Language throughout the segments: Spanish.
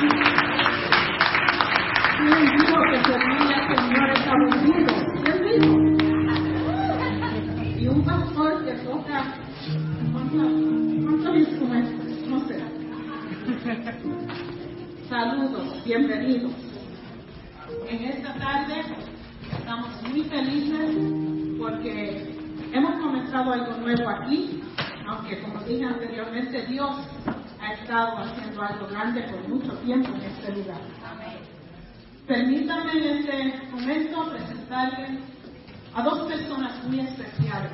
¿Quién dijo que servir al Señor es aburrido? ¿Quién dijo? Y un pastor que toca ¿cuántos, instrumentos? No sé. Saludos, bienvenidos. En esta tarde estamos muy felices porque hemos comenzado algo nuevo aquí, aunque como dije anteriormente, Dios estado haciendo algo grande por mucho tiempo en este lugar. Permítanme en este momento presentarles a dos personas muy especiales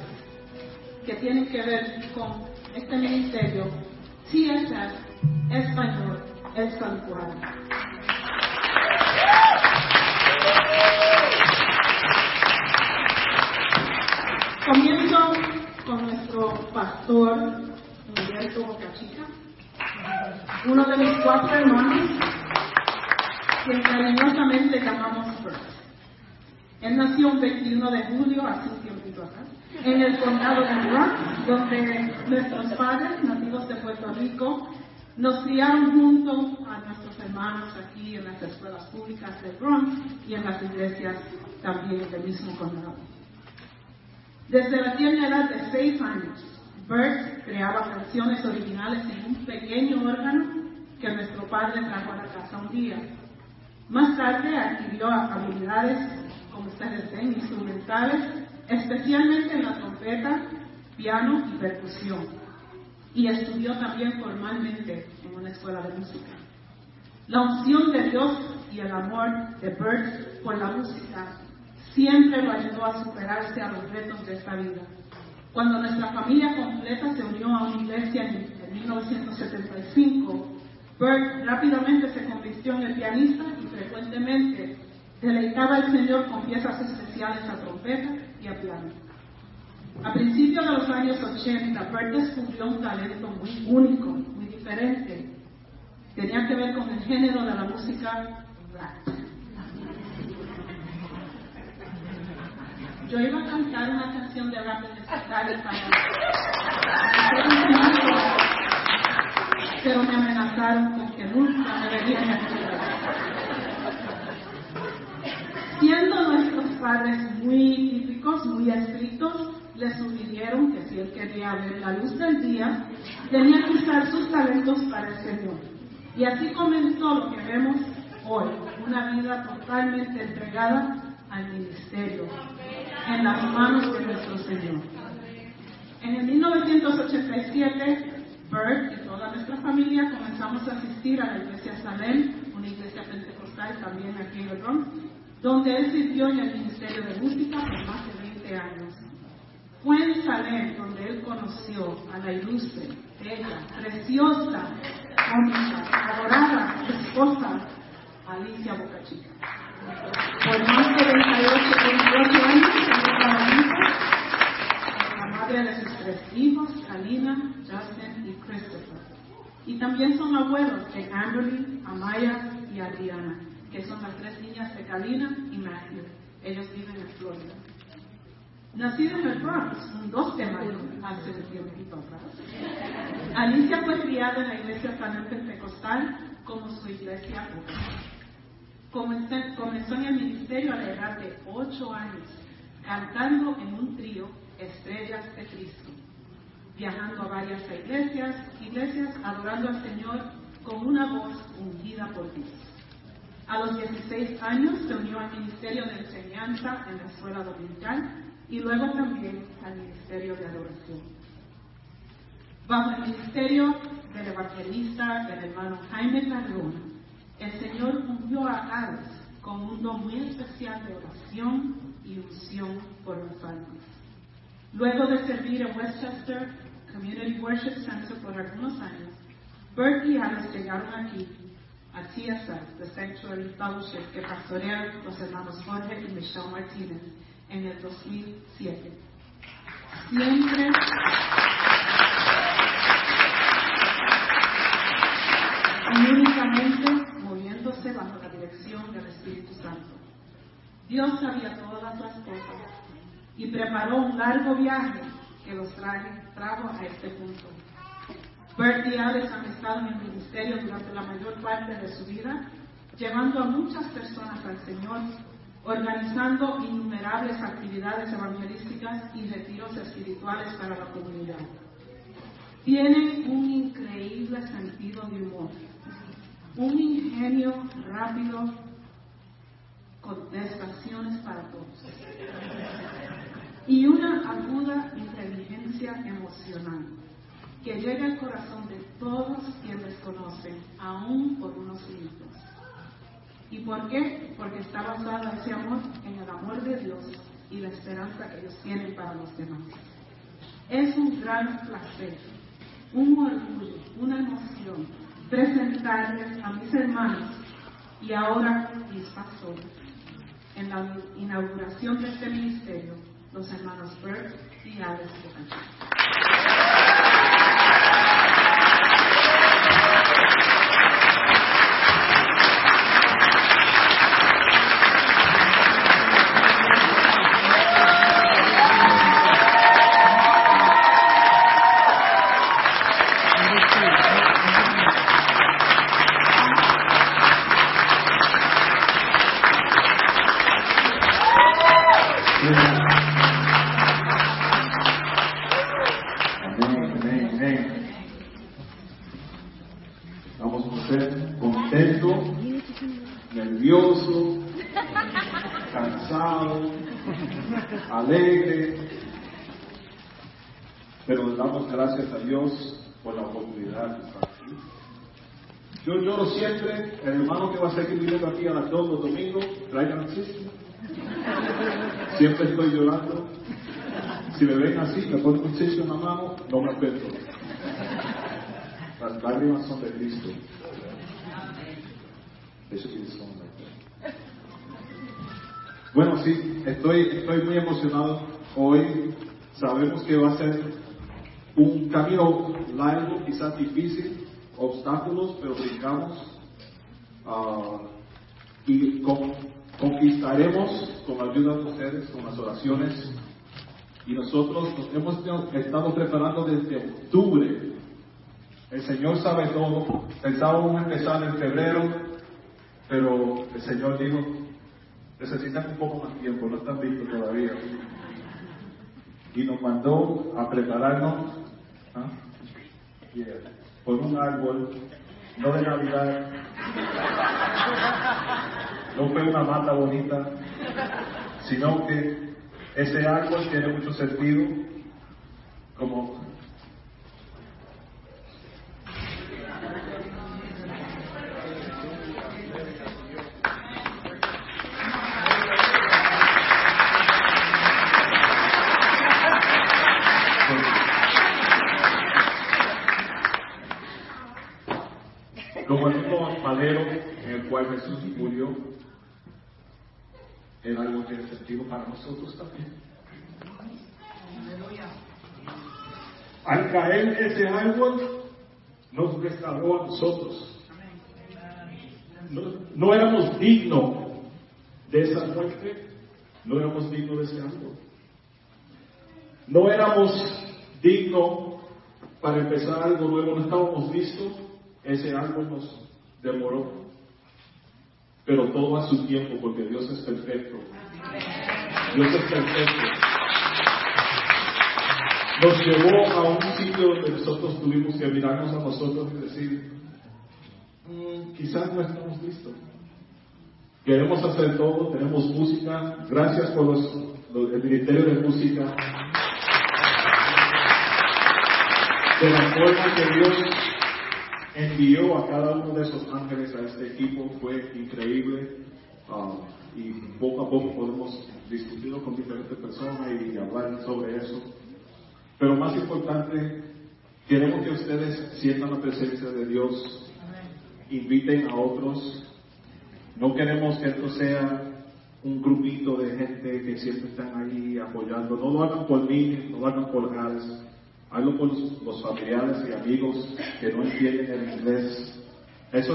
que tienen que ver con este ministerio, CSS Español, El Santuario. Comienzo con nuestro pastor, Humberto Bocachica, uno de mis cuatro hermanos, quien cariñosamente llamamos Bert. Él nació un 21 de julio, hace un tiempito acá, en el condado de Rock, donde nuestros padres, nativos de Puerto Rico, nos criaron junto a nuestros hermanos aquí en las escuelas públicas de Bronx y en las iglesias también del mismo condado. Desde la tierna edad de seis años, Bert creaba canciones originales en un pequeño órgano que nuestro padre trajo a la casa un día. Más tarde adquirió habilidades, como ustedes ven, instrumentales, especialmente en la trompeta, piano y percusión. Y estudió también formalmente en una escuela de música. La unción de Dios y el amor de Bert por la música siempre lo ayudó a superarse a los retos de esta vida. Cuando nuestra familia completa se unió a una iglesia en, en 1975, Bert rápidamente se convirtió en el pianista y frecuentemente deleitaba al Señor con piezas especiales a trompeta y a piano. A principios de los años 80, Bert descubrió un talento muy único, muy diferente. Tenía que ver con el género de la música rap. Yo iba a cantar una canción de rap en tarde para pero me amenazaron con que nunca me verían. Siendo nuestros padres muy típicos, muy estrictos, le sugirieron que si él quería ver la luz del día, tenía que usar sus talentos para el Señor. Y así comenzó lo que vemos hoy, una vida totalmente entregada al ministerio, en las manos de nuestro Señor. En el 1987, Bert y toda nuestra familia comenzamos a asistir a la iglesia Salem, una iglesia pentecostal también aquí en el Bronx, donde él sirvió en el ministerio de música por más de 20 años. Fue en Salem donde él conoció a la ilustre, bella, preciosa, única, adorada esposa Alicia Bocachica. Por más de 28, 28 años, la madre de sus tres hijos, Alina, Justin y Christopher. Y también son abuelos de Amberly, Amaya y Adriana, que son las tres niñas de Kalina y Matthew. Ellos viven en Florida. Nacido en el Bronx, un 2 de mayo, hace tiempito atrás, Alicia fue criada en la iglesia San Pentecostal como su iglesia comenzó en el ministerio a la edad de 8 años, cantando en un trío Estrellas de Cristo, viajando a varias iglesias, iglesias adorando al Señor con una voz ungida por Dios. A los 16 años se unió al ministerio de enseñanza en la escuela dominical y luego también al ministerio de adoración. Bajo el ministerio del evangelista del hermano Jaime Carrona, el Señor ungió a Alex con un don muy especial de oración y unción por las almas. Luego de servir en Westchester Community Worship Center por algunos años, Bert y Alex llegaron aquí a TSF, The Sanctuary Fellowship, que pastorean los hermanos Jorge y Michelle Martínez en el 2007. Siempre únicamente moviéndose bajo la dirección del Espíritu Santo. Dios sabía todas las cosas y preparó un largo viaje que los traje, trajo a este punto. Bert y Alex han estado en el ministerio durante la mayor parte de su vida, llevando a muchas personas al Señor, organizando innumerables actividades evangelísticas y retiros espirituales para la comunidad. Tienen un increíble sentido de humor, un ingenio rápido, contestaciones para todos y una aguda inteligencia emocional que llega al corazón de todos quienes conocen, aún por unos minutos. ¿Y por qué? Porque está basado ese amor en el amor de Dios y la esperanza que ellos tienen para los demás. Es un gran placer, un orgullo, una emoción presentarles a mis hermanos y ahora mis pastores en la inauguración de este ministerio, los hermanos Bert y Alex gracias Siempre estoy llorando. Si me ven así, me ponen un chiste en la mano, no me acuerdo. Las lágrimas son de Cristo. Bueno, sí, estoy, estoy muy emocionado. Hoy sabemos que va a ser un camino largo, quizás difícil, obstáculos, pero brincamos ah, y conquistaremos con la ayuda de ustedes, con las oraciones. Y nosotros nos hemos estado preparando desde octubre. El Señor sabe todo. Pensábamos empezar en febrero, pero el Señor dijo, necesitan un poco más tiempo, no están listos todavía. Y nos mandó a prepararnos ¿Ah? por un árbol, no de Navidad, no fue una mata bonita, sino que ese árbol tiene mucho sentido como cual Jesús murió, era algo tiene sentido para nosotros también. Al caer ese árbol, nos restauró a nosotros. No, no éramos dignos de esa muerte, no éramos dignos de ese árbol. No éramos dignos para empezar algo nuevo, no estábamos listos, ese árbol nos demoró pero todo a su tiempo porque Dios es perfecto. Dios es perfecto. Nos llevó a un sitio donde nosotros tuvimos que mirarnos a nosotros y decir, mm, quizás no estamos listos. Queremos hacer todo, tenemos música. Gracias por el Ministerio de Música. De la forma que Dios envió a cada uno de esos ángeles a este equipo fue increíble um, y poco a poco podemos discutirlo con diferentes personas y hablar sobre eso. Pero más importante, queremos que ustedes sientan la presencia de Dios, inviten a otros. No queremos que esto sea un grupito de gente que siempre están ahí apoyando. No lo hagan por mí, no lo hagan por Gales Hablo con los, familiares y amigos que no entienden el inglés. Eso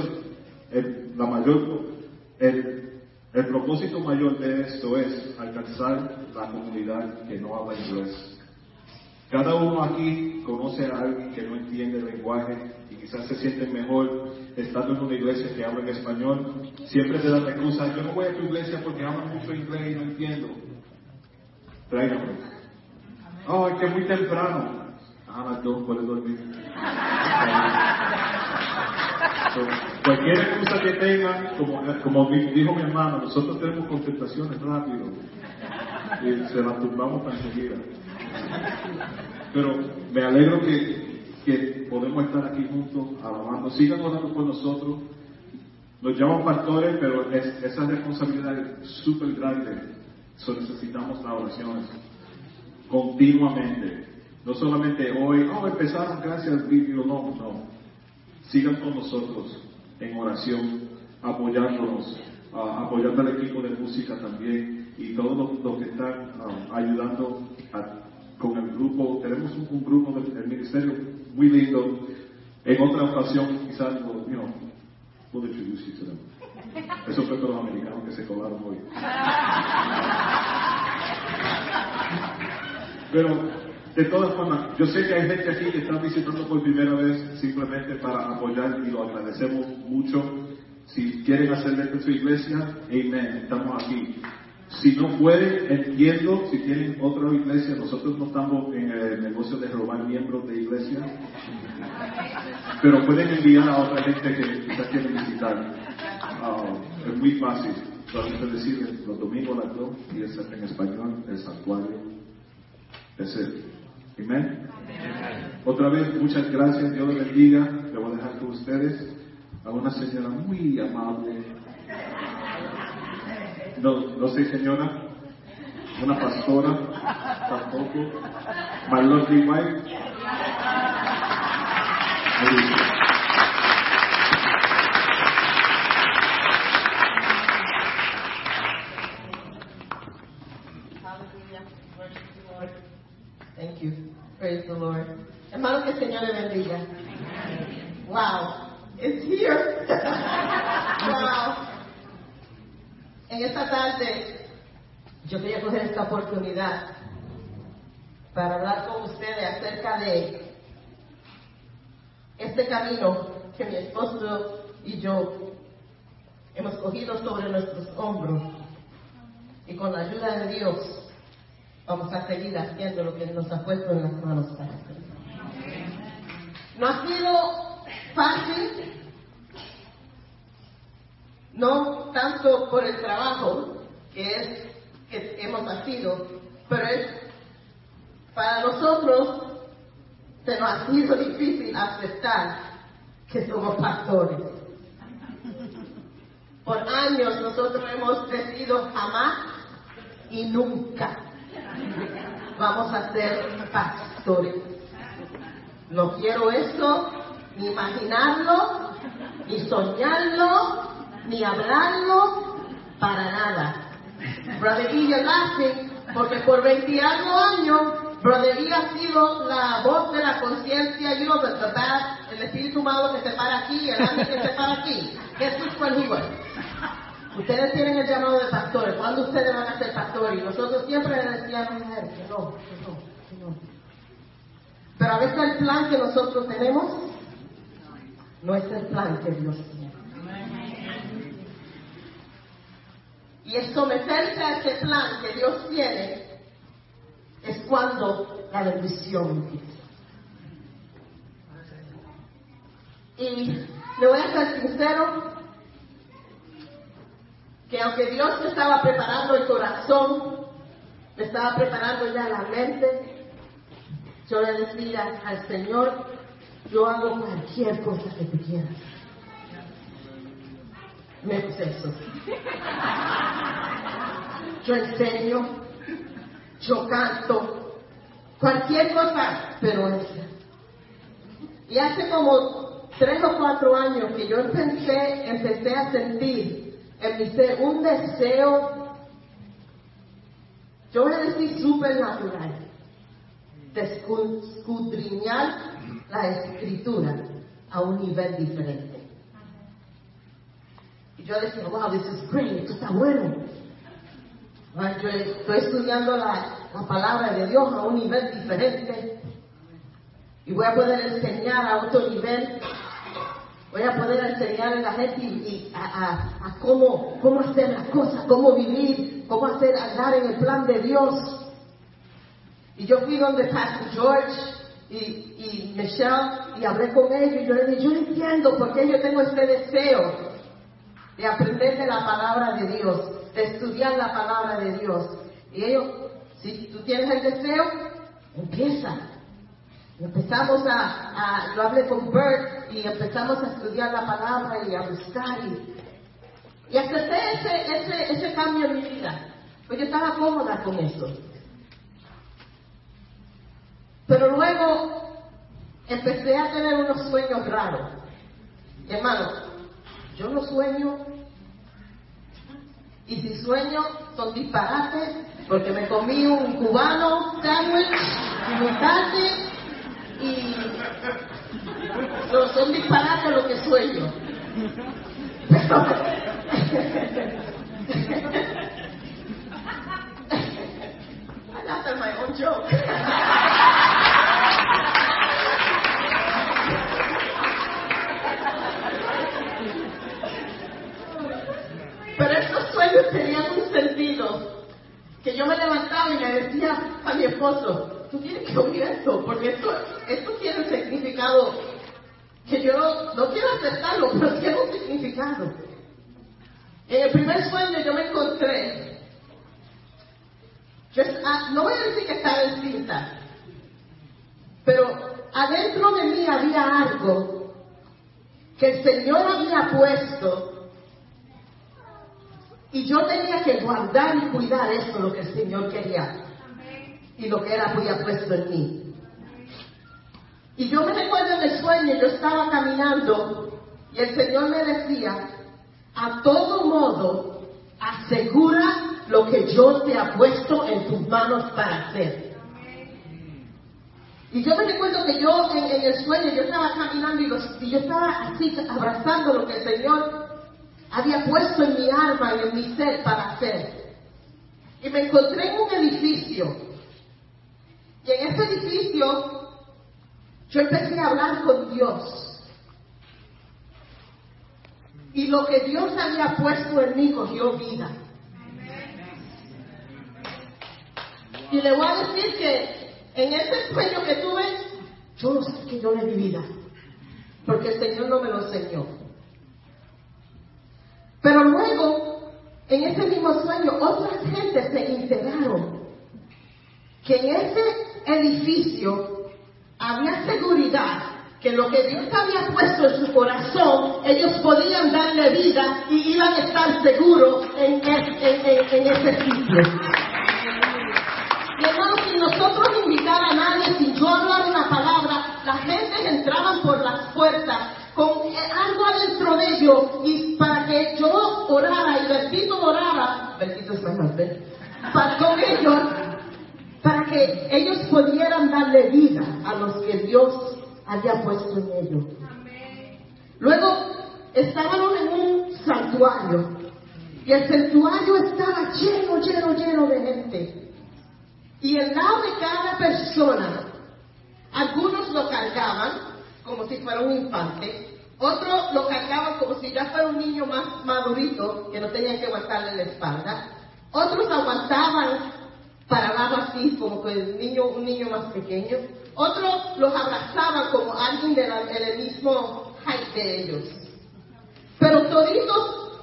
es la mayor, el, propósito mayor de esto es alcanzar la comunidad que no habla inglés. Cada uno aquí conoce a alguien que no entiende el lenguaje y quizás se siente mejor estando en una iglesia que habla en español, siempre te dan la excusa, yo no voy a tu iglesia porque hablo mucho inglés y no entiendo. Tráigame. Oh, es que muy temprano. Ah, las dos puedes dormir. Cualquier excusa que tengan, como, dijo mi hermano, nosotros tenemos contestaciones rápido y se las tumbamos para enseguida. Pero me alegro que, que podemos estar aquí juntos alabando. Sigan orando por nosotros. Nos llaman pastores, pero es, esa responsabilidad es súper grande. So, necesitamos las oraciones continuamente. No solamente hoy, oh, empezaron gracias al vídeo, no, no. Sigan con nosotros en oración, apoyándonos, uh, apoyando al equipo de música también y todos los, que están uh, ayudando con el grupo. Tenemos un, un grupo del, del, ministerio muy lindo. En otra ocasión, quizás, you know, we'll introduce you to them. Eso fue todos los americanos que se colaron hoy. Pero de todas formas, yo sé que hay gente aquí que está visitando por primera vez simplemente para apoyar y lo agradecemos mucho. Si quieren hacerle en su iglesia, amén, estamos aquí. Si no pueden, entiendo, si tienen otra iglesia, nosotros no estamos en el negocio de robar miembros de iglesia, pero pueden enviar a otra gente que quizás quieren visitar. Uh, es muy fácil, solamente decirles los domingos las dos y es en español, el santuario. Es el Amén. Otra vez, muchas gracias. Dios bendiga. Le voy a dejar con ustedes a una señora muy amable. No, no sé, señora. Una pastora, tampoco. My lovely wife you. Praise the Lord. Hermano, que el Señor le bendiga. Wow. It's here. wow. En esta tarde, yo quería coger esta oportunidad para hablar con ustedes acerca de este camino que mi esposo y yo hemos cogido sobre nuestros hombros y con la ayuda de Dios vamos a seguir haciendo lo que nos ha puesto en las manos para hacer. No ha sido fácil, no tanto por el trabajo que es que hemos nacido, pero es para nosotros se nos ha sido difícil aceptar que somos pastores. Por años nosotros hemos decidido jamás y nunca vamos a ser pastores. No quiero eso, ni imaginarlo, ni soñarlo, ni hablarlo, para nada. Brother E. laughing porque por 20 años, Brother ha sido la voz de la conciencia, you know, the, the bad, el espíritu malo que se para aquí, el ángel que se para aquí. Jesús fue el Ustedes tienen el llamado de pastores. ¿Cuándo ustedes van a ser pastores? Y nosotros siempre les decíamos no, no, no. Pero a veces el plan que nosotros tenemos no es el plan que Dios tiene. Y el someterse a ese plan que Dios tiene es cuando la bendición empieza. Y le voy a ser sincero, que aunque Dios me estaba preparando el corazón, me estaba preparando ya la mente, yo le decía al Señor, yo hago cualquier cosa que tú quieras. Menos eso. Yo enseño, yo canto, cualquier cosa, pero esa. Y hace como tres o cuatro años que yo empecé, empecé a sentir en mi ser un deseo, yo voy a decir supernatural, de escudriñar la escritura a un nivel diferente. Y yo decía, wow, this is great, esto está bueno. Yo estoy estudiando la, la palabra de Dios a un nivel diferente. y voy a poder enseñar a otro nivel. Voy a poder enseñar a la gente y, a cómo, cómo hacer las cosas, cómo vivir, cómo hacer andar en el plan de Dios. Y yo fui donde Pastor George y, y Michelle y hablé con ellos y yo les dije, yo entiendo por qué yo tengo este deseo de aprender de la palabra de Dios, de estudiar la palabra de Dios. Y ellos, si tú tienes el deseo, empieza. Empezamos a, a, yo hablé con Bert y empezamos a estudiar la palabra y a buscar y, y acepté ese, ese, ese cambio en mi vida. Pues yo estaba cómoda con eso. Pero luego empecé a tener unos sueños raros. Hermano, yo no sueño. Y si sueño, son disparates, porque me comí un cubano sándwich y un tarde y son disparates lo que sueño. Pero, I joke. Pero estos sueños tenían un sentido. Que yo me levantaba y le decía a mi esposo, tú tienes que oír esto, porque esto, esto tiene un significado que yo no, quiero aceptarlo, pero tiene un significado. En el primer sueño yo me encontré, ah, no voy a decir que estaba en cinta, pero adentro de mí había algo que el Señor había puesto y yo tenía que guardar y cuidar eso, lo que el Señor quería. Y lo que Él había puesto en mí. Y yo me recuerdo en el sueño, yo estaba caminando y el Señor me decía, a todo modo, asegura lo que yo te ha puesto en tus manos para hacer. Y yo me recuerdo que yo en, en el sueño, yo estaba caminando y, los- y yo estaba así abrazando lo que el Señor había puesto en mi alma y en mi ser para hacer. Y me encontré en un edificio. Ese edificio yo empecé a hablar con Dios. Y lo que Dios había puesto en mí cogió vida. Y le voy a decir que en ese sueño que tuve, yo no sé que yo le di vida. Porque el Señor no me lo enseñó. Pero luego, en ese mismo sueño, otras gentes se enteraron que en ese edificio había seguridad, que lo que Dios había puesto en su corazón, ellos podían darle vida y iban a estar seguros en, es- en- en- en ese sitio. Y hermano, sin nosotros invitar a nadie, sin yo hablar una palabra, las gentes entraban por las puertas con eh, algo adentro de ellos y para que yo orara y Bertito orara, Bertito es ¿ves? Para con ellos, para que ellos pudieran darle vida a los que Dios había puesto en ellos. Luego estaban en un santuario y el santuario estaba lleno, lleno, lleno de gente. Y al lado de cada persona, algunos lo cargaban como si fuera un infante, otros lo cargaban como si ya fuera un niño más madurito, que no tenían que aguantarle la espalda, otros aguantaban parados así como que el niño, un niño más pequeño, otros los abrazaban como alguien de del mismo height de ellos. Pero toditos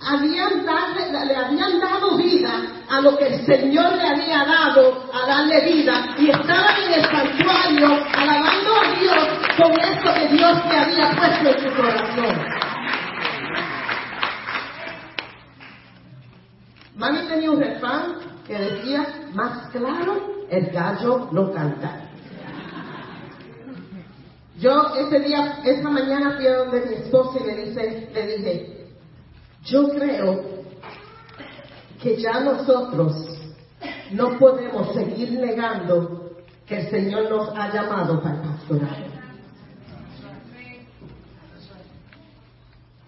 habían darle- le habían dado vida a lo que el Señor le había dado a darle vida y estaban en el santuario alabando a Dios con eso que Dios le había puesto en su corazón. Mami tenía un refrán que decía, más claro, el gallo no canta. Yo ese día, esa mañana fui a donde mi esposa y le, dice, le dije, yo creo que ya nosotros no podemos seguir negando que el Señor nos ha llamado para el pastorado.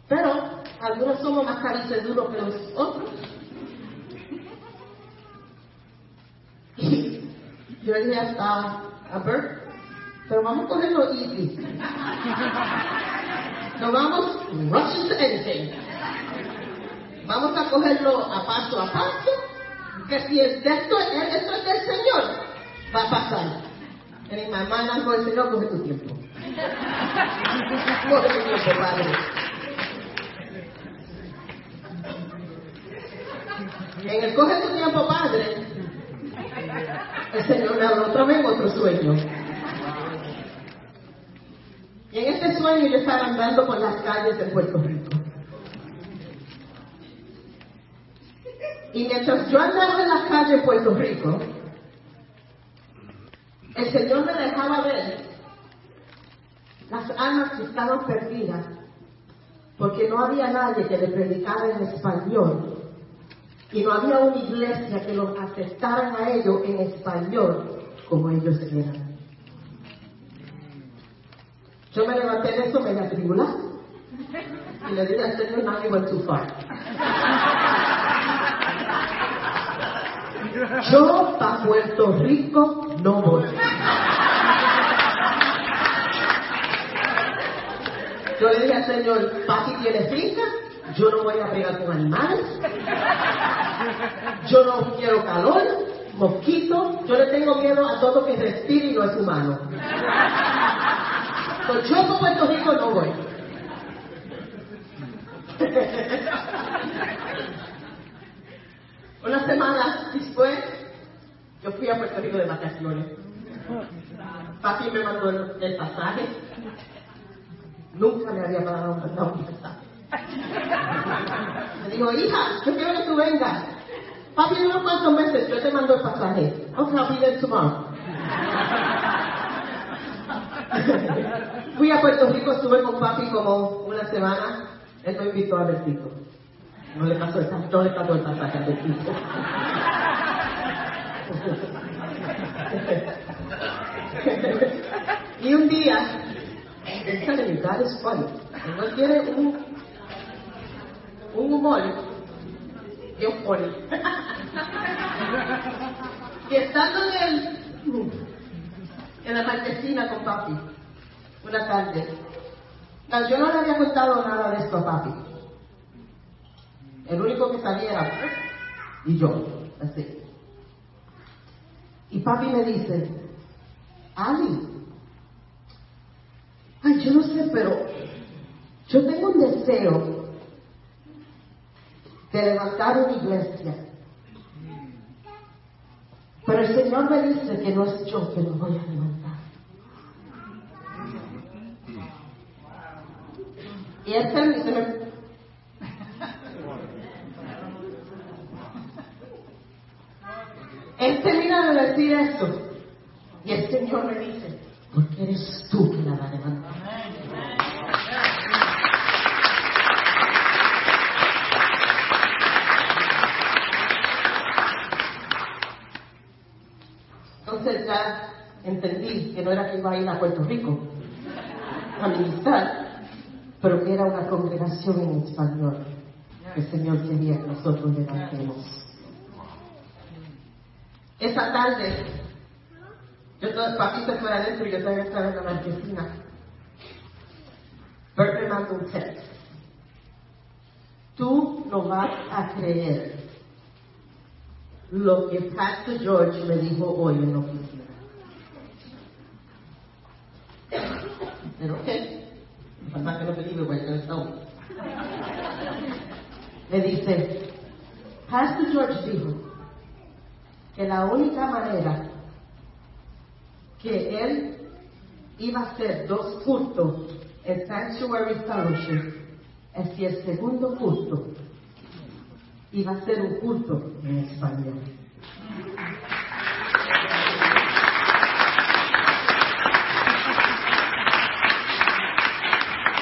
Pero algunos somos más cariceduros que los otros. Y yo le dije a, a Bert, Pero vamos a cogerlo easy. No vamos rush into anything. Vamos a cogerlo a paso a paso. Que si el texto, esto es del Señor, va a pasar. En mi mamá algo del Señor, coge tu tiempo. Coge tu tiempo, Padre. En el coge tu tiempo, Padre, el Señor me habló otra vez otro sueño. Y en este sueño yo estaba andando por las calles de Puerto Rico. Y mientras yo andaba en las calles de Puerto Rico, el Señor me dejaba ver las almas que estaban perdidas, porque no había nadie que le predicara en español, y no había una iglesia que los aceptara a ellos en español como ellos eran. Yo me levanté de eso media atribulada y le dije al Señor, you went too far. Yo para Puerto Rico no voy. Yo le dije al Señor, Pati tiene finca, yo no voy a pegar con animales, yo no quiero calor, mosquito, yo le tengo miedo a todo que respire y no es humano. Pues yo por Puerto Rico no voy. Una semana después, yo fui a Puerto Rico de vacaciones. Papi me mandó el, pasaje. Nunca me había mandado un pasaje. Me dijo, hija, yo quiero que tú vengas. Papi, en unos cuantos meses yo te mando el pasaje. I'll be there tomorrow. Fui a Puerto Rico, estuve con papi como una semana. Él me invitó a Bertito. No le pasó el, no le pasó el pasaje a Bertito. y un día, el telling you, es funny. Él tiene un, un humor bien funny. y estando en el en la marquesina con papi, una tarde. No, yo no le había contado nada de esto a papi. El único que sabía era y yo, así. Y papi me dice, Ali, ay, yo no sé, pero yo tengo un deseo de levantar una iglesia pero el Señor me dice que no es yo que lo voy a levantar. Y este me dice, Él termina de decir esto. Y el Señor me dice, porque eres tú que la va a levantar. Entonces ya entendí que no era que iba a ir a Puerto Rico a ministrar, pero que era una congregación en español que el Señor quería que nosotros levantemos. Esa tarde, yo todo, papi se fue adentro y yo todavía estaba en la marquesina. Bert me mandó. Tú no vas a creer lo que Pastor George me dijo hoy en la oficina. Pero qué, pasa que no believe what you're going Le dice, Pastor George dijo que la única manera que él iba a hacer dos cultos en Sanctuary Fellowship es si el segundo culto iba a ser un culto en español.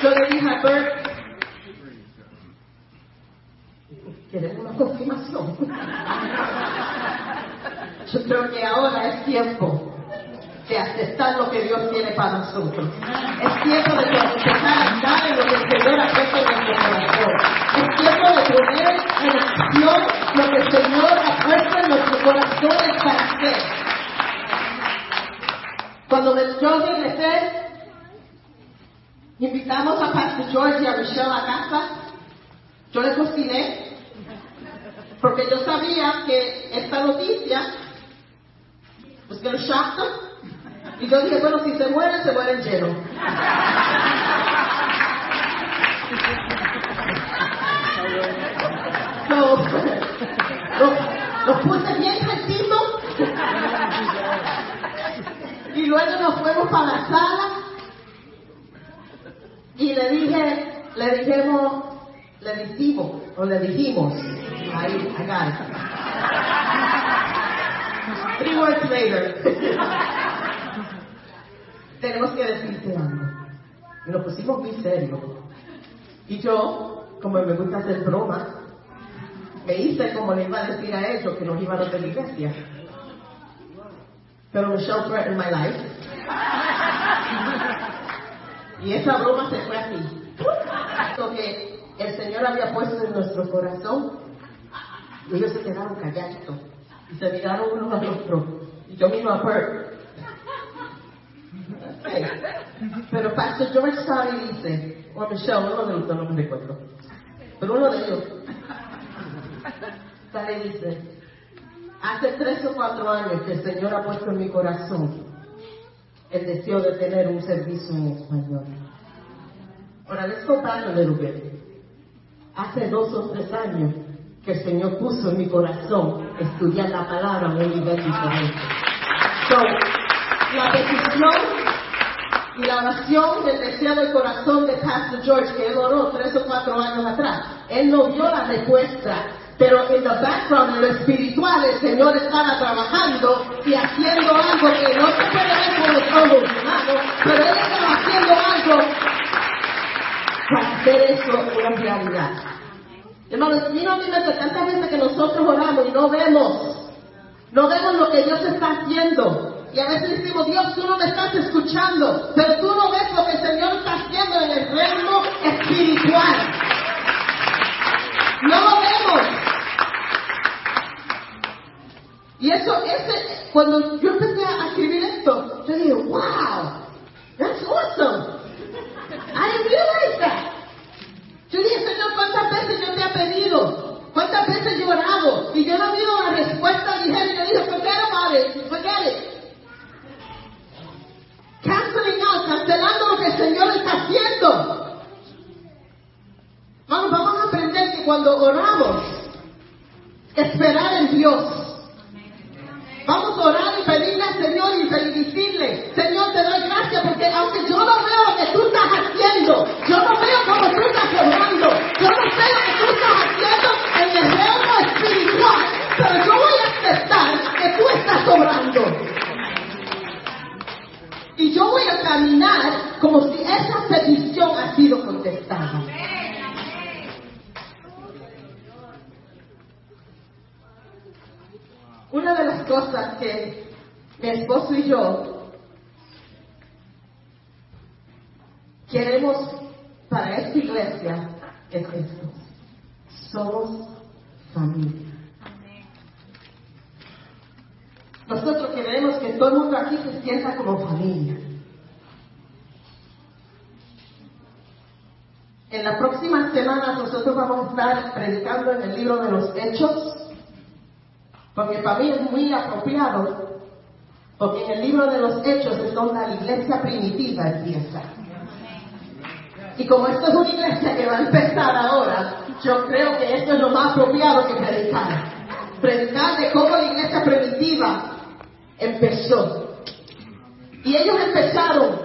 Yo ¿quieres una confirmación? Yo creo que ahora es tiempo de aceptar lo que Dios tiene para nosotros. Es tiempo de empezar a andar en lo que el Señor ha puesto en nuestro corazón. Es tiempo de poner en acción lo que el Señor ha en nuestros corazones para hacer. Cuando yo regresé, invitamos a Pastor George y a Michelle a casa. Yo le cociné, porque yo sabía que esta noticia was going to shock. Y yo dije, bueno, si se mueren, se mueren llenos. So, los, los puse bien crecidos y luego nos fuimos para la sala y le dije, le dijimos, le dijimos, o le dijimos, ahí, it. Three words later. Tenemos que decirte algo. Y nos pusimos muy serios. Y yo, como me gusta hacer bromas, me hice como le iba a decir a ellos que nos iban a la iglesia. Pero Michelle threatened my life. Y esa broma se fue así. Lo que el Señor había puesto en nuestro corazón, y ellos se quedaron calladitos. Y se miraron uno al otro. Y yo mismo a Bert. Pero Pastor George Sari dice, o Michelle, uno de los no me recuerdo. Pero uno de ellos, Sari dice, hace tres o cuatro años que el Señor ha puesto en mi corazón el deseo de tener un servicio en español. Ahora, go back a little. Hace dos o tres años que el Señor puso en mi corazón estudiar la palabra a un nivel diferente. So, la decisión y la oración del deseo del corazón de Pastor George, que él oró tres o cuatro años atrás, él no vio la respuesta, pero en the background, en lo espiritual, el Señor estaba trabajando y haciendo algo que no se puede ver con los ojos humanos, pero él estaba haciendo algo para hacer eso una realidad. Hermanos, mira mi mente, tantas veces que nosotros oramos y no vemos, no vemos lo que Dios está haciendo. Y a veces decimos, Dios, tú no me estás escuchando, pero tú no ves lo que el Señor está haciendo en el reino espiritual. No lo vemos. Y eso, ese, cuando yo empecé a escribir esto, yo dije, wow, that's awesome. I didn't realize that. Yo dije, Señor, ¿cuántas veces yo te he pedido? ¿Cuántas veces yo he orado? Y yo no habido una respuesta ligera y yo dije, forget about it, forget it. Canceling out, cancelando lo que el Señor está haciendo. Vamos, vamos a aprender que cuando oramos, esperar en Dios. Caminar como si esa petición ha sido contestada. Una de las cosas que mi esposo y yo queremos para esta iglesia es esto. Somos familia. Nosotros queremos que todo el mundo aquí se sienta como familia. En las próximas semanas nosotros vamos a estar predicando en el libro de los Hechos, porque para mí es muy apropiado, porque en el libro de los Hechos es donde la iglesia primitiva empieza. Y como esto es una iglesia que va a empezar ahora, yo creo que esto es lo más apropiado que predicar. Predicar de cómo la iglesia primitiva empezó. Y ellos empezaron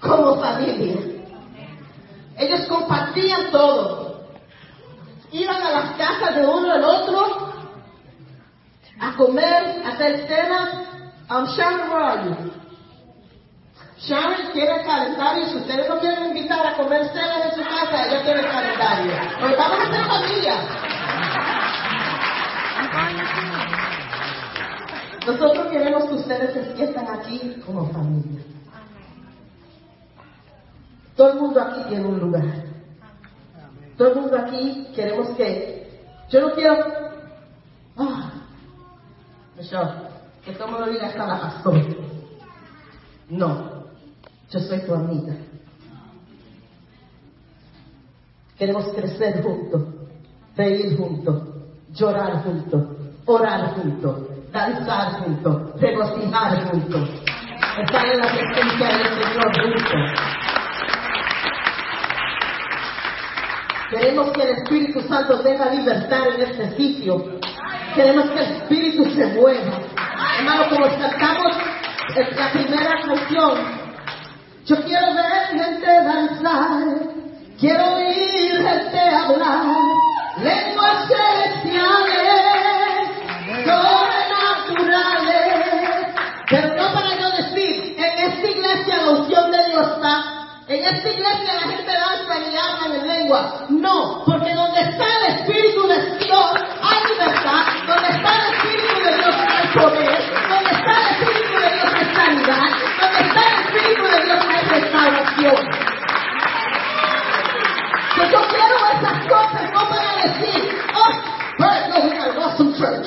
como familia. Ellos compartían todo. Iban a las casas de uno al otro a comer, a hacer cena. Um, Sharon, where are you? Sharon el calendario. Si ustedes no quieren invitar a comer cenas en su casa, ella el calendario. Pues vamos a ser familia. Nosotros queremos que ustedes se aquí como familia. Todo el mundo aquí tiene un lugar. Todo el mundo aquí queremos que. Yo no quiero. Ah, Michelle, que todo el mundo diga hasta la pastora. No, yo soy tu amiga. Queremos crecer juntos, reír juntos, llorar juntos, orar juntos, danzar juntos, regocijar juntos, estar en la presencia del Señor juntos. Queremos que el Espíritu Santo tenga libertad en este sitio. Queremos que el Espíritu se mueva. Hermano, como cantamos en la primera canción, yo quiero ver gente danzar, quiero oír gente hablar, lenguas celestiales, esta iglesia la gente danza y habla en lengua. No, porque donde está el Espíritu de Dios hay libertad. Donde está el Espíritu de Dios hay poder. Donde está el Espíritu de Dios hay sanidad. Donde está el Espíritu de Dios hay restauración. Que yo quiero esas cosas no para decir, oh, but no, we are awesome church.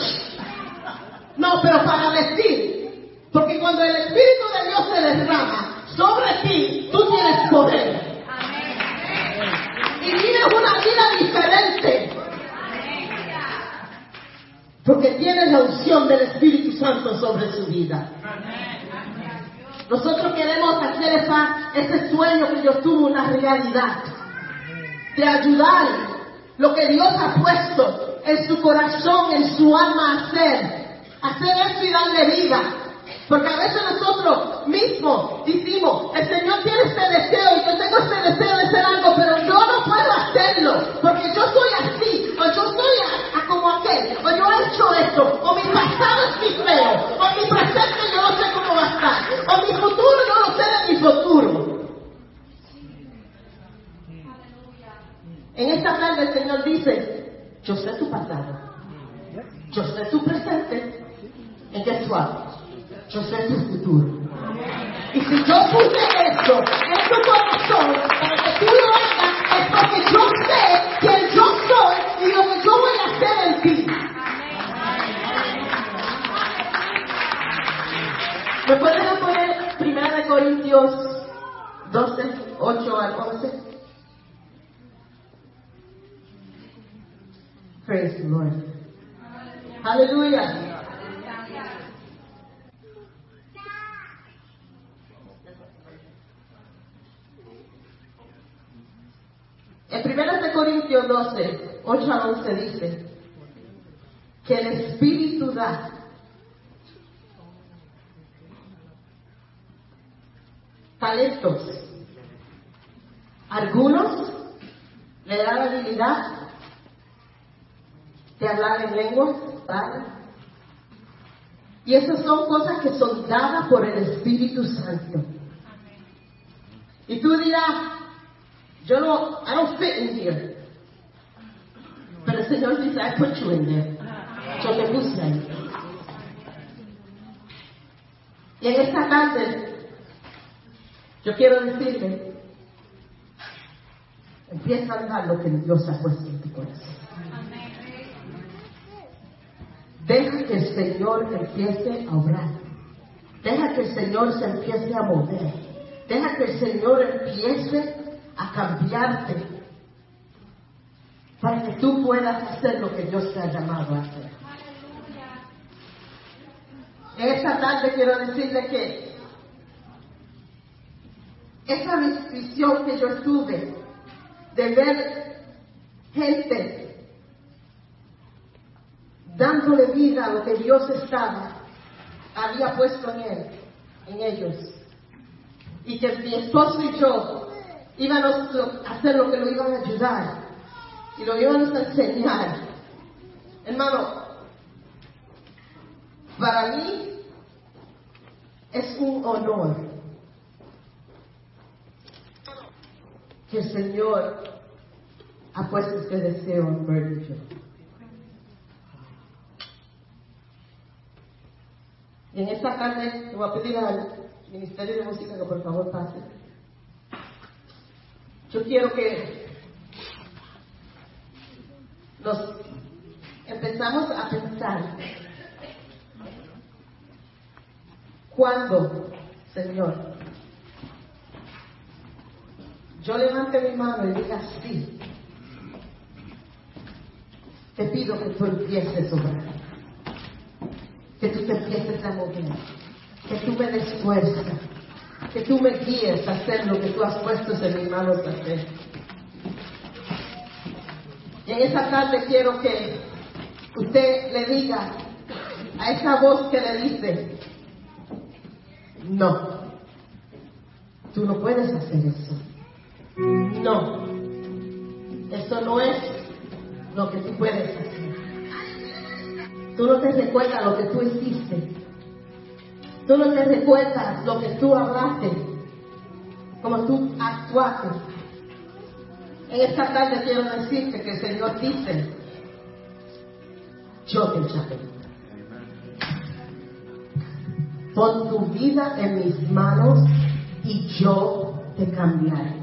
No, pero para decir, porque cuando el Espíritu de Dios se derrama sobre ti, tú tienes poder. Y vives una vida diferente. Porque tienes la unción del Espíritu Santo sobre su vida. Nosotros queremos hacer esa, ese sueño que Dios tuvo una realidad. De ayudar lo que Dios ha puesto en su corazón, en su alma a hacer. Hacer esto y darle vida. Porque a veces nosotros mismos decimos, el Señor tiene este deseo y yo tengo este deseo de hacer algo, pero yo no puedo hacerlo, porque yo soy así, o yo soy como aquel, o yo he hecho esto, o mi pasado es mi feo, o mi presente yo no sé cómo va a estar, o mi futuro yo no sé de mi futuro. En esta tarde el Señor dice, yo sé tu pasado, yo sé tu presente, and guess what? Yo sé tu futuro. Y si yo puse esto en tu corazón para que tú lo hagas, es porque yo sé quién yo soy y lo que yo voy a hacer en ti. ¿Me pueden poner 1 Corintios 12, 8 al 11? Praise the Lord. Aleluya. En 1 Corintios 12, 8 a 11 dice que el Espíritu da talentos. Algunos le da la habilidad de hablar en lenguas, ¿vale? Y esas son cosas que son dadas por el Espíritu Santo. Y tú dirás, yo no, I don't fit in here. Pero el Señor dice, I put you in there. Yo te puse ahí. Y en esta tarde, yo quiero decirle, empieza a dar lo que Dios ha puesto en tu corazón. Deja que el Señor empiece a obrar. Deja que el Señor se empiece a mover. Deja que el Señor empiece a cambiarte para que tú puedas hacer lo que Dios te ha llamado a hacer. Esta tarde quiero decirle que esa visión que yo tuve de ver gente dándole vida a lo que Dios estaba, había puesto en él, en ellos. Y que mi esposo y yo íbamos a hacer lo que lo iban a ayudar y lo íbamos a enseñar. Hermano, para mí es un honor que el Señor ha puesto este deseo en. Y en esta tarde le voy a pedir al Ministerio de Música que por favor pase. Yo quiero que los empezamos a pensar. ¿Cuándo, Señor? Yo levante mi mano y diga sí. Te pido que tú empieces a obrar. Que tú te empieces a mover. Que tú me des fuerza que tú me guíes a hacer lo que tú has puesto en mis manos a hacer. En esta tarde quiero que usted le diga a esa voz que le dice, no, tú no puedes hacer eso. No, eso no es lo que tú puedes hacer. Tú no te recuerdas lo que tú hiciste. Tú no te recuerdas lo que tú hablaste, como tú actuaste. En esta tarde quiero decirte que el Señor dice, yo te echaré. Pon tu vida en mis manos y yo te cambiaré.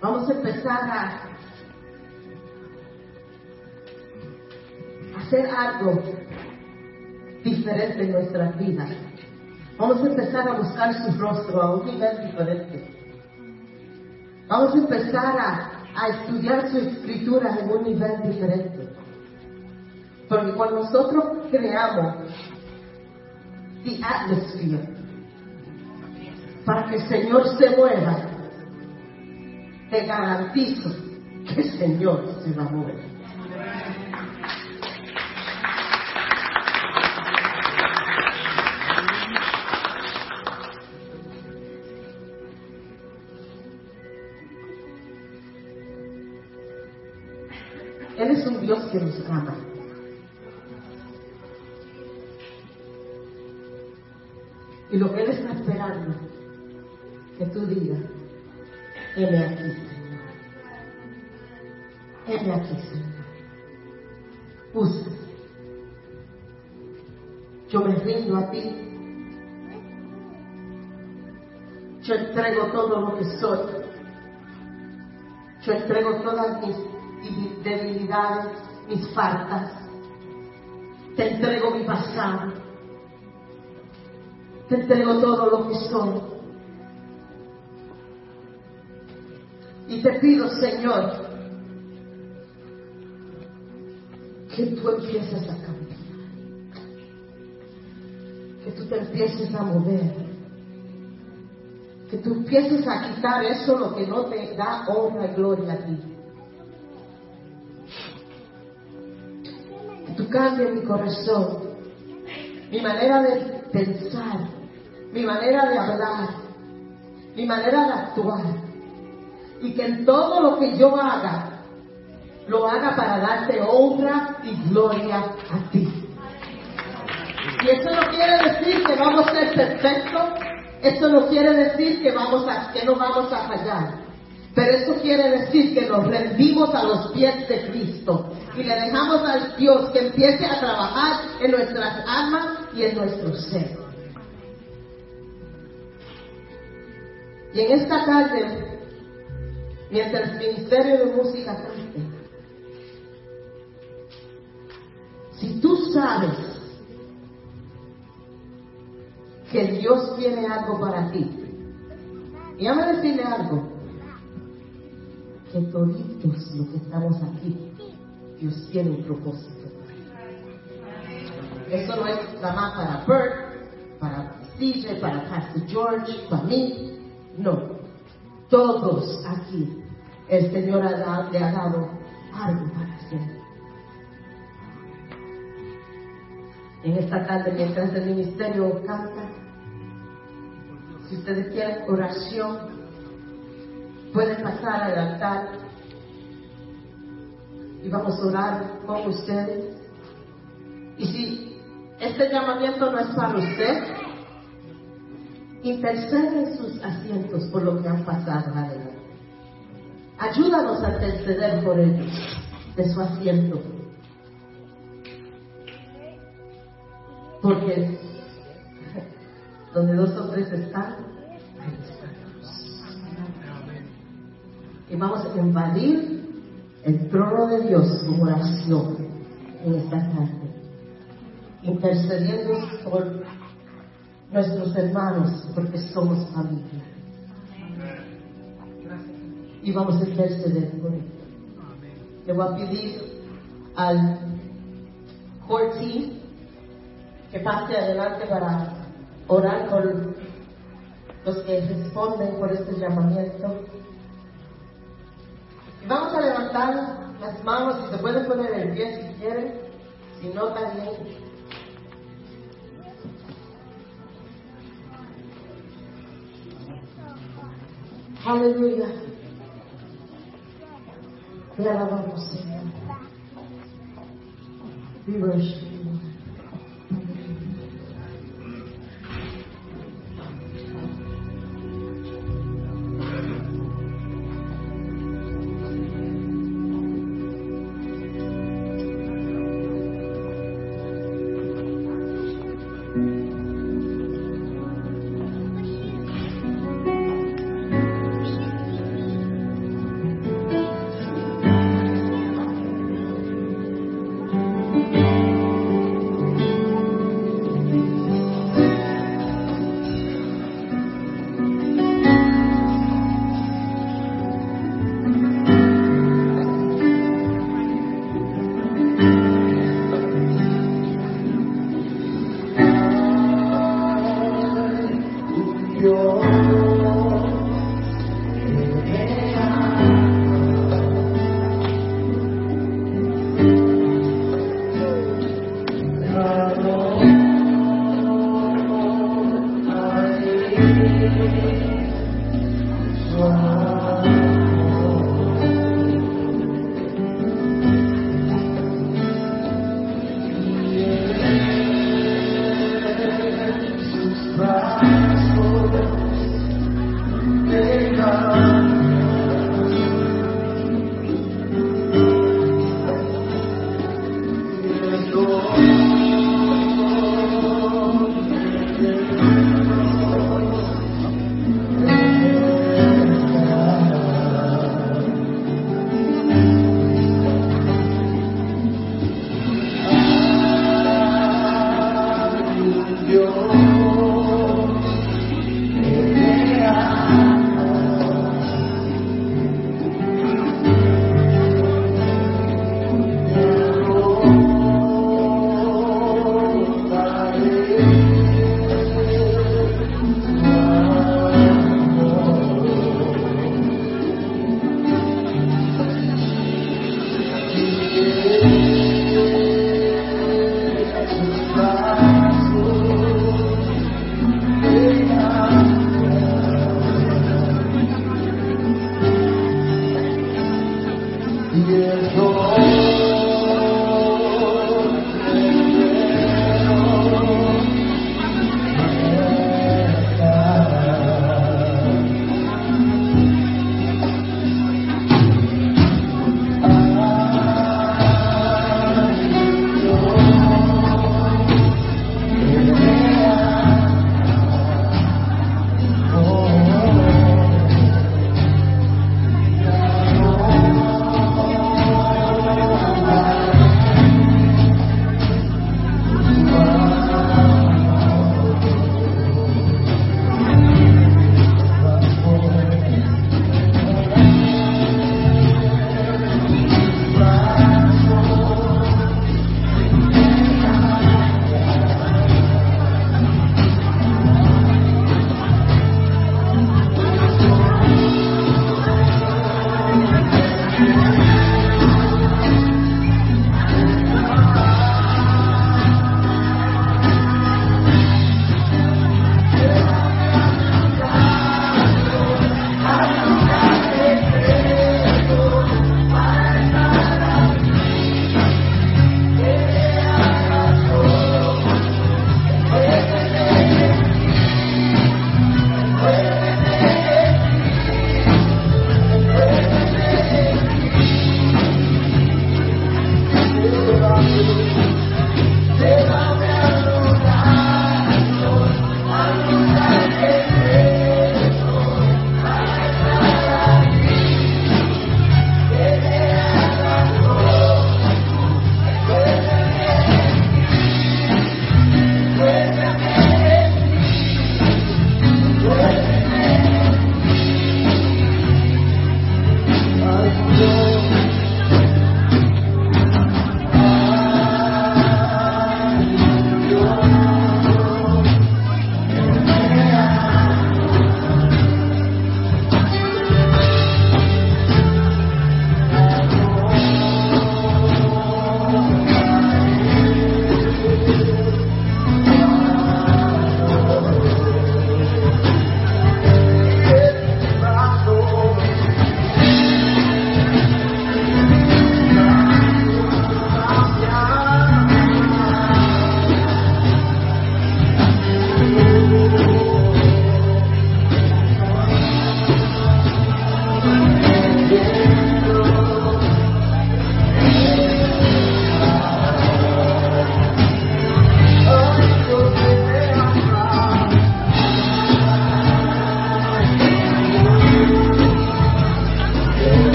Vamos a empezar a hacer algo diferente en nuestras vidas. Vamos a empezar a buscar su rostro a un nivel diferente. Vamos a empezar a, estudiar su escritura en un nivel diferente. Porque cuando nosotros creamos the atmosphere para que el Señor se mueva, te garantizo que el Señor se va a mover. Que nos ama. Y lo que Él está esperando, que tú digas, heme aquí, Señor. Heme aquí, Señor. Usa. Yo me rindo a ti. Yo entrego todo lo que soy. Yo entrego todas mis debilidades, mis faltas. Te entrego mi pasado. Te entrego todo lo que soy. Y te pido, Señor, que tú empieces a cambiar. Que tú te empieces a mover. Que tú empieces a quitar eso lo que no te da honra y gloria a ti. Cambies mi corazón, mi manera de pensar, mi manera de hablar, mi manera de actuar. Y que en todo lo que yo haga, lo haga para darte honra y gloria a ti. Y eso no quiere decir que vamos a ser perfectos, eso no quiere decir que, vamos a, que no vamos a fallar. Pero eso quiere decir que nos rendimos a los pies de Cristo y le dejamos al Dios que empiece a trabajar en nuestras almas y en nuestro ser. Y en esta tarde, mientras el Ministerio de Música cante, si tú sabes que Dios tiene algo para ti, y a decirle algo, que toditos los que estamos aquí, Dios tiene un propósito. Eso no es nada más para Bert, para CJ, para Pastor George, para mí. No. Todos aquí el Señor ha dado- le ha dado algo para hacer. En esta tarde, mientras el ministerio canta, si ustedes quieren oración, pueden pasar al altar y vamos a orar con ustedes. Y si este llamamiento no es para usted, intercede sus asientos por lo que han pasado adelante. Ayúdanos a interceder por ellos de su asiento. Porque donde dos o tres están, Y vamos a invadir el trono de Dios con oración en esta tarde, intercediendo por nuestros hermanos porque somos familia. Y vamos a interceder por él. Le voy a pedir al Corti que pase adelante para orar por los que responden por este llamamiento. Vamos a levantar las manos, si se pueden poner en pie si quieren, si no también. Aleluya. Te alabamos, Señor. We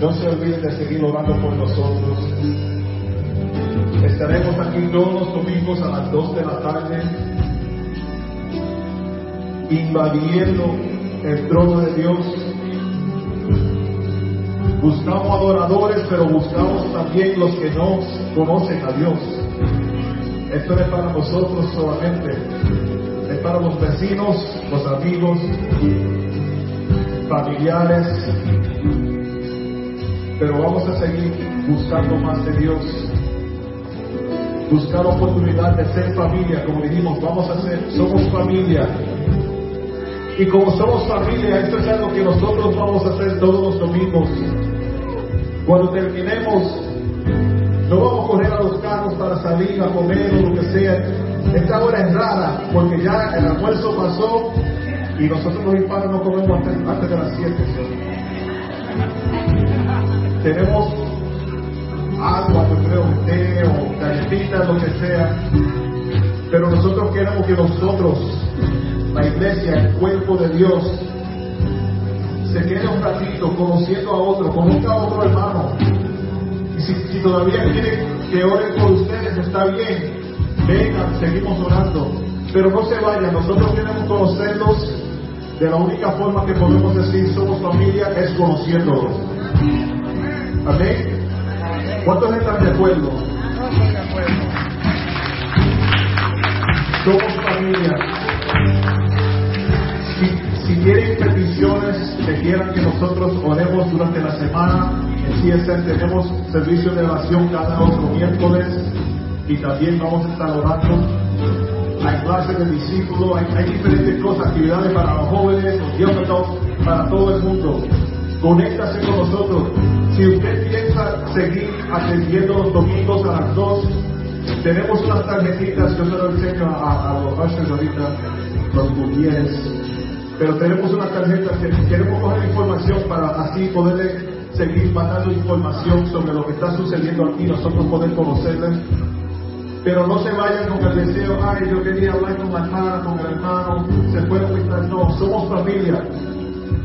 you. invadiendo el trono de Dios. Buscamos adoradores, pero buscamos también los que no conocen a Dios. Esto no es para nosotros solamente, es para los vecinos, los amigos, familiares, pero vamos a seguir buscando más de Dios. Buscar oportunidad de ser familia, como dijimos, vamos a ser, somos familia, y como somos familia, esto es algo que nosotros vamos a hacer todos los domingos. Cuando terminemos, no vamos a correr a los carros para salir a comer o lo que sea. Esta hora es rara porque ya el almuerzo pasó y nosotros los hispanos no comemos antes, de las 7. Tenemos agua, yo creo, té o galletitas, lo que sea. Pero nosotros queremos que nosotros la iglesia, el cuerpo de Dios, se quede un ratito conociendo a otro, conozca a otro hermano. Y si, todavía quieren que oren por ustedes, está bien. Vengan, seguimos orando. Pero no se vayan, nosotros queremos conocerlos de la única forma que podemos decir somos familia es conociéndolos. Amén. ¿Cuántos están de acuerdo? Somos familia si, tienen peticiones que quieran que nosotros oremos durante la semana, en CSN tenemos servicio de oración cada otro miércoles y también vamos a estar orando. Hay clases de discípulos, hay, diferentes cosas, actividades para los jóvenes, los para todo el mundo. Conéctase con nosotros. Si usted piensa seguir atendiendo los domingos a las 2, tenemos unas tarjetitas, yo se lo enseño a, los ushers ahorita, los gurieres pero tenemos una tarjeta que queremos coger información para así poder seguir mandando información sobre lo que está sucediendo aquí, nosotros poder conocerles. Pero no se vayan con el deseo, ay, yo quería hablar con la hermana, con el hermano, se puede pintar. No, somos familia.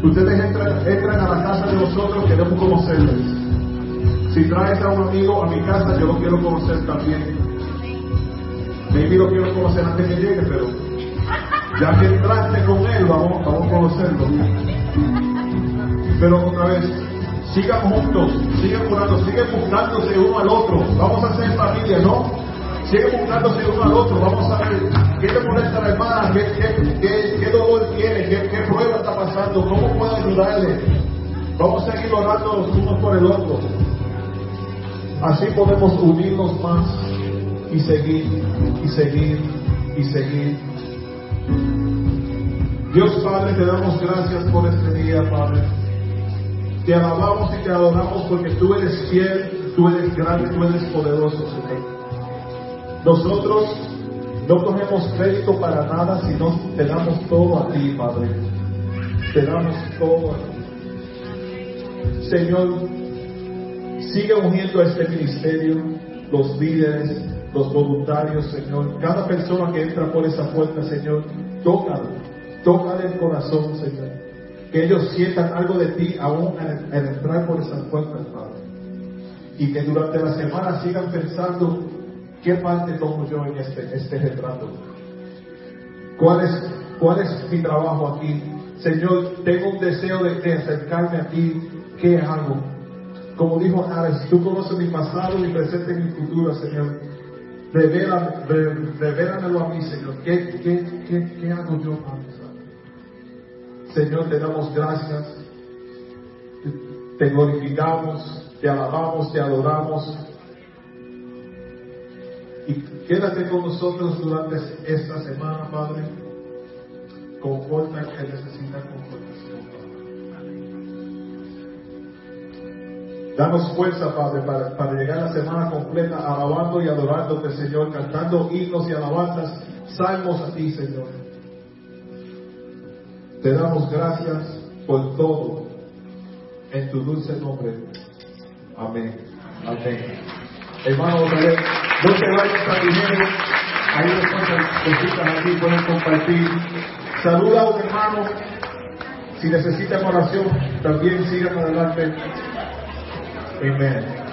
Ustedes entran, entran a la casa de nosotros, queremos conocerles. Si traes a un amigo a mi casa, yo lo quiero conocer también. Maybe lo quiero conocer antes que llegue, pero ya que entraste con él, vamos, vamos a conocerlo. Pero otra vez, sigan juntos, sigan curando, sigan buscándose uno al otro. Vamos a ser familia, ¿no? Sigan buscándose uno al otro. Vamos a ver qué le molesta a la hermana, qué, qué, qué, dolor tiene, qué, qué prueba está pasando, cómo puedo ayudarle. Vamos a seguir orando unos por el otro. Así podemos unirnos más y seguir y seguir y seguir. Dios Padre, te damos gracias por este día, Padre. Te alabamos y te adoramos porque tú eres fiel, tú eres grande, tú eres poderoso, Señor. Nosotros no cogemos crédito para nada, sino te damos todo a ti, Padre. Te damos todo. Señor, sigue uniendo a este ministerio, los líderes, los voluntarios, Señor. Cada persona que entra por esa puerta, Señor, tócalo, tócale el corazón, Señor. Que ellos sientan algo de ti aún al, entrar por esas puertas, Padre. Y que durante la semana sigan pensando qué parte tomo yo en este, este retrato. ¿Cuál es, ¿Cuál es mi trabajo aquí? Señor, tengo un deseo de, acercarme a ti. ¿Qué hago? Como dijo Alex, tú conoces mi pasado, mi presente y mi futuro, Señor. Revela, revélamelo a mí, Señor. ¿Qué, qué, qué, qué hago yo, Padre Señor, te damos gracias. Te glorificamos, te alabamos, te adoramos. Y quédate con nosotros durante esta semana, Padre. Conforta que necesita confortación, Danos fuerza, Padre, para, para, llegar la semana completa alabando y adorándote, Señor, cantando himnos y alabanzas, salmos a ti, Señor. Te damos gracias por todo en tu dulce nombre. Amén. Amén. Hermano, no te vayas a dinero. Ahí están aquí, pueden compartir. Saluda a un hermano. Si necesitan oración, también sigan adelante. Amen